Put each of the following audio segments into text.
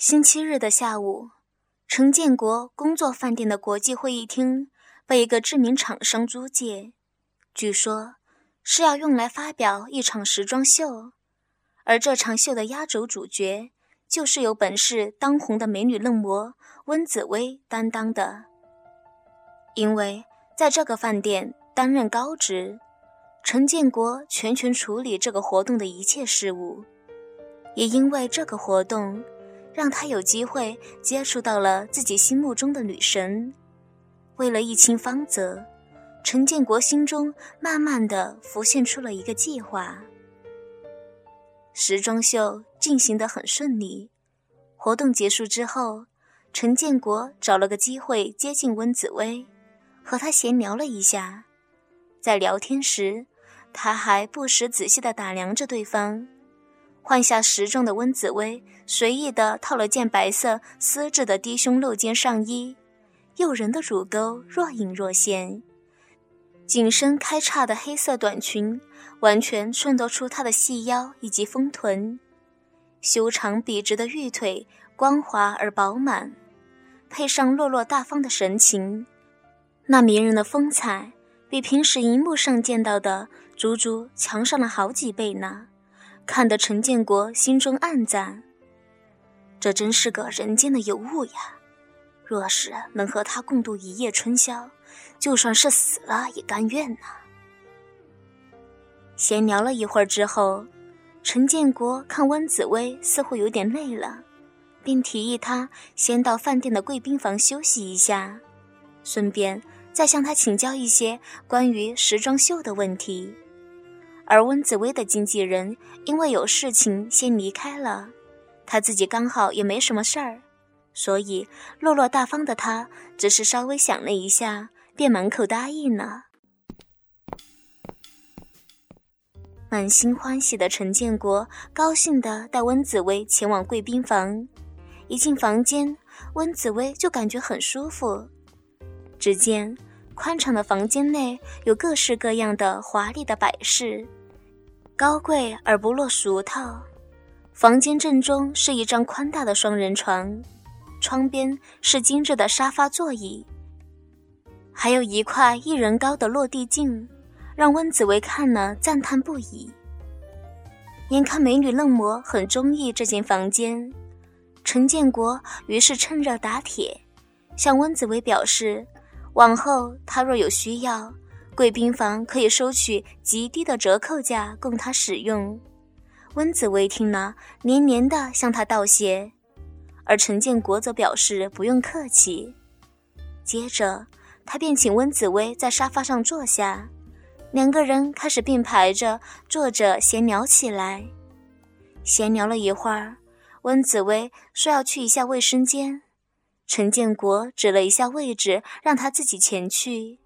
星期日的下午，陈建国工作饭店的国际会议厅被一个知名厂商租借，据说是要用来发表一场时装秀，而这场秀的压轴主角就是有本市当红的美女嫩模温紫薇担当的。因为在这个饭店担任高职，陈建国全权处理这个活动的一切事务，也因为这个活动。让他有机会接触到了自己心目中的女神。为了一清方泽，陈建国心中慢慢的浮现出了一个计划。时装秀进行得很顺利，活动结束之后，陈建国找了个机会接近温紫薇，和她闲聊了一下。在聊天时，他还不时仔细地打量着对方。换下时装的温紫薇，随意的套了件白色丝质的低胸露肩上衣，诱人的乳沟若隐若现，紧身开叉的黑色短裙完全衬托出她的细腰以及丰臀，修长笔直的玉腿光滑而饱满，配上落落大方的神情，那迷人的风采比平时荧幕上见到的足足强上了好几倍呢。看得陈建国心中暗赞：“这真是个人间的尤物呀！若是能和他共度一夜春宵，就算是死了也甘愿呐。”闲聊了一会儿之后，陈建国看温紫薇似乎有点累了，便提议她先到饭店的贵宾房休息一下，顺便再向他请教一些关于时装秀的问题。而温紫薇的经纪人因为有事情先离开了，他自己刚好也没什么事儿，所以落落大方的他只是稍微想了一下，便满口答应了。满心欢喜的陈建国高兴地带温紫薇前往贵宾房，一进房间，温紫薇就感觉很舒服。只见宽敞的房间内有各式各样的华丽的摆饰。高贵而不落俗套。房间正中是一张宽大的双人床，窗边是精致的沙发座椅，还有一块一人高的落地镜，让温紫薇看了赞叹不已。眼看美女嫩模很中意这间房间，陈建国于是趁热打铁，向温紫薇表示，往后他若有需要。贵宾房可以收取极低的折扣价供他使用。温紫薇听了，连连的向他道谢，而陈建国则表示不用客气。接着，他便请温紫薇在沙发上坐下，两个人开始并排着坐着闲聊起来。闲聊了一会儿，温紫薇说要去一下卫生间，陈建国指了一下位置，让他自己前去。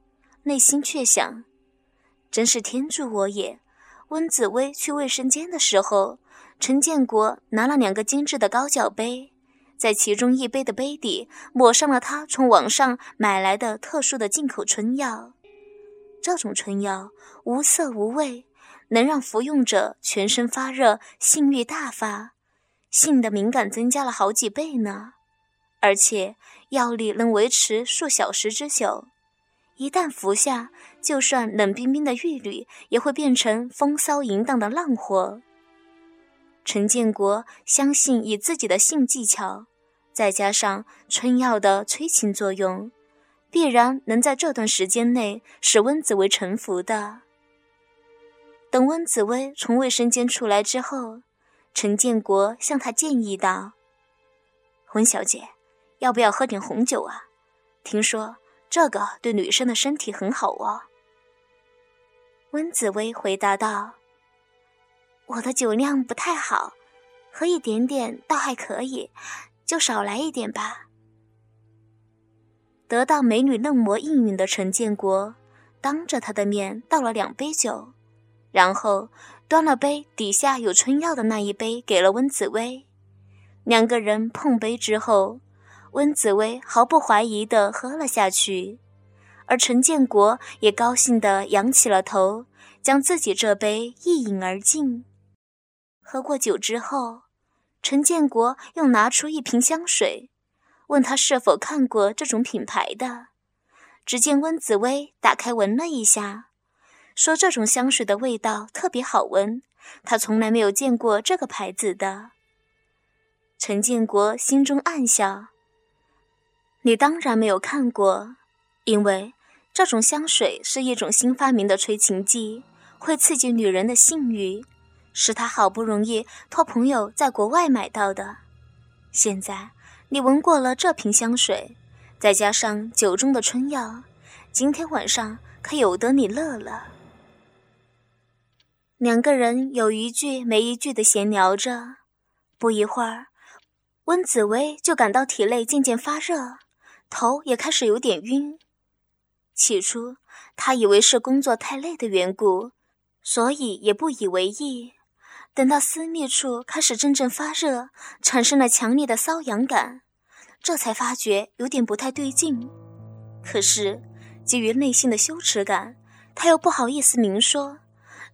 内心却想：“真是天助我也！”温紫薇去卫生间的时候，陈建国拿了两个精致的高脚杯，在其中一杯的杯底抹上了他从网上买来的特殊的进口春药。这种春药无色无味，能让服用者全身发热、性欲大发，性的敏感增加了好几倍呢。而且药力能维持数小时之久。一旦服下，就算冷冰冰的玉女也会变成风骚淫荡的浪货。陈建国相信，以自己的性技巧，再加上春药的催情作用，必然能在这段时间内使温紫薇臣服的。等温紫薇从卫生间出来之后，陈建国向她建议道：“温小姐，要不要喝点红酒啊？听说……”这个对女生的身体很好哦。温紫薇回答道：“我的酒量不太好，喝一点点倒还可以，就少来一点吧。”得到美女嫩模应允的陈建国，当着她的面倒了两杯酒，然后端了杯底下有春药的那一杯给了温紫薇。两个人碰杯之后。温紫薇毫不怀疑地喝了下去，而陈建国也高兴地仰起了头，将自己这杯一饮而尽。喝过酒之后，陈建国又拿出一瓶香水，问他是否看过这种品牌的。只见温紫薇打开闻了一下，说这种香水的味道特别好闻，他从来没有见过这个牌子的。陈建国心中暗笑：“你当然没有看过，因为这种香水是一种新发明的催情剂，会刺激女人的性欲，是他好不容易托朋友在国外买到的。现在你闻过了这瓶香水。”再加上酒中的春药，今天晚上可有得你乐了。两个人有一句没一句的闲聊着，不一会儿，温紫薇就感到体内渐渐发热，头也开始有点晕。起初，他以为是工作太累的缘故，所以也不以为意。等到私密处开始阵阵发热，产生了强烈的瘙痒感。这才发觉有点不太对劲，可是基于内心的羞耻感，他又不好意思明说，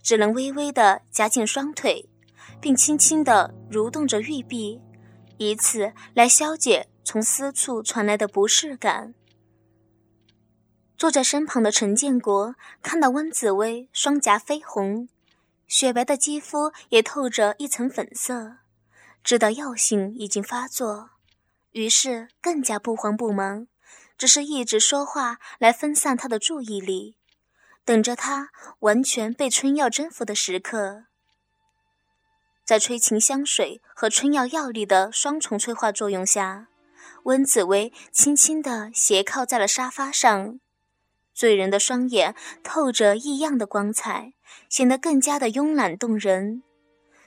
只能微微的夹紧双腿，并轻轻的蠕动着玉臂，以此来消解从私处传来的不适感。坐在身旁的陈建国看到温紫薇双颊绯红，雪白的肌肤也透着一层粉色，知道药性已经发作。于是更加不慌不忙，只是一直说话来分散他的注意力，等着他完全被春药征服的时刻。在催情香水和春药药力的双重催化作用下，温紫薇轻轻地斜靠在了沙发上，醉人的双眼透着异样的光彩，显得更加的慵懒动人。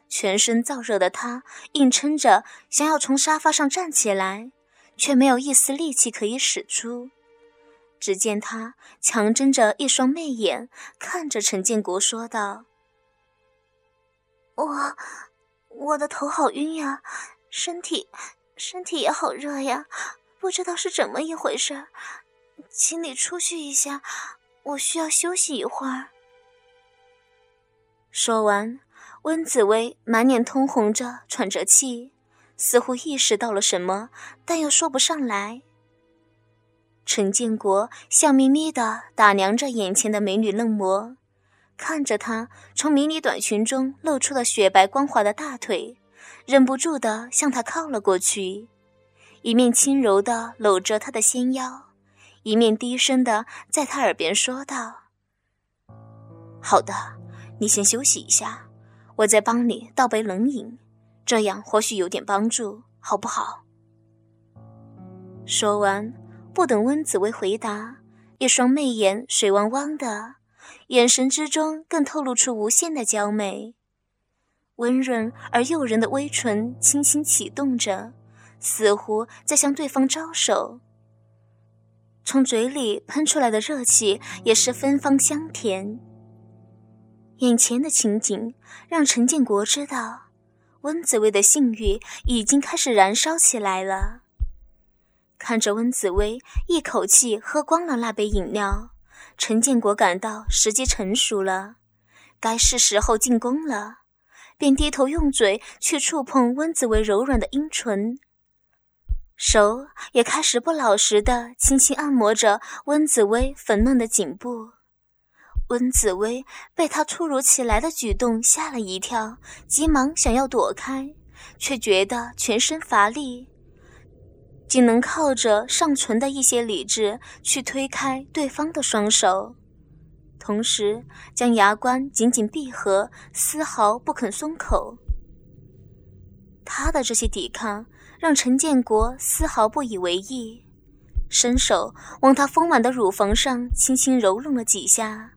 全身燥热的他硬撑着想要从沙发上站起来，却没有一丝力气可以使出。只见他强睁着一双媚眼，看着陈建国说道：“我，我的头好晕呀，身体，身体也好热呀，不知道是怎么一回事，请你出去一下，我需要休息一会儿。”说完。温紫薇满脸通红着，喘着气，似乎意识到了什么，但又说不上来。陈建国笑眯眯的打量着眼前的美女嫩模，看着她从迷你短裙中露出了雪白光滑的大腿，忍不住地向他靠了过去，一面轻柔地搂着他的纤腰，一面低声地在他耳边说道：“好的，你先休息一下。”我再帮你倒杯冷饮，这样或许有点帮助，好不好？说完，不等温紫薇回答，一双媚眼水汪汪的，眼神之中更透露出无限的娇媚。温润而诱人的微唇轻轻启动着，似乎在向对方招手。从嘴里喷出来的热气也是芬芳香甜。眼前的情景让陈建国知道，温紫薇的性欲已经开始燃烧起来了。看着温紫薇一口气喝光了那杯饮料，陈建国感到时机成熟了，该是时候进攻了，便低头用嘴去触碰温紫薇柔软的阴唇，手也开始不老实的轻轻按摩着温紫薇粉嫩的颈部。温紫薇被他突如其来的举动吓了一跳，急忙想要躲开，却觉得全身乏力，仅能靠着尚存的一些理智去推开对方的双手，同时将牙关紧紧闭合，丝毫不肯松口。他的这些抵抗让陈建国丝毫不以为意，伸手往他丰满的乳房上轻轻揉弄了几下。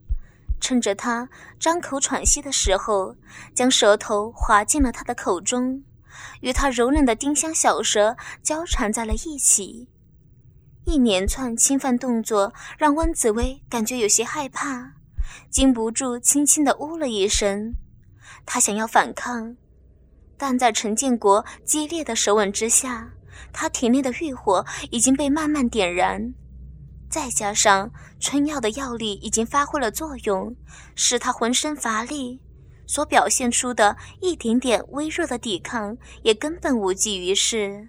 趁着他张口喘息的时候，将舌头滑进了他的口中，与他柔嫩的丁香小舌交缠在了一起。一连串侵犯动作让温紫薇感觉有些害怕，禁不住轻轻的呜了一声。她想要反抗，但在陈建国激烈的舌吻之下，她体内的欲火已经被慢慢点燃。再加上春药的药力已经发挥了作用，使她浑身乏力，所表现出的一点点微弱的抵抗，也根本无济于事。